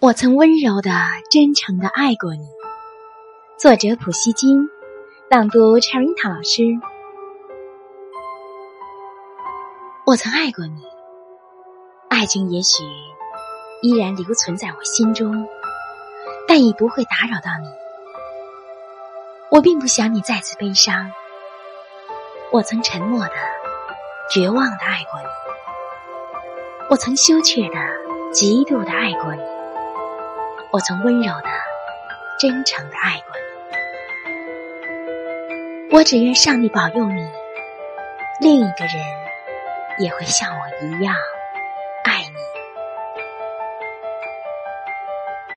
我曾温柔的、真诚的爱过你。作者：普希金，朗读：查琳塔老师。我曾爱过你，爱情也许依然留存在我心中，但已不会打扰到你。我并不想你再次悲伤。我曾沉默的、绝望的爱过你，我曾羞怯的、极度的爱过你。我曾温柔的、真诚的爱过你，我只愿上帝保佑你，另一个人也会像我一样。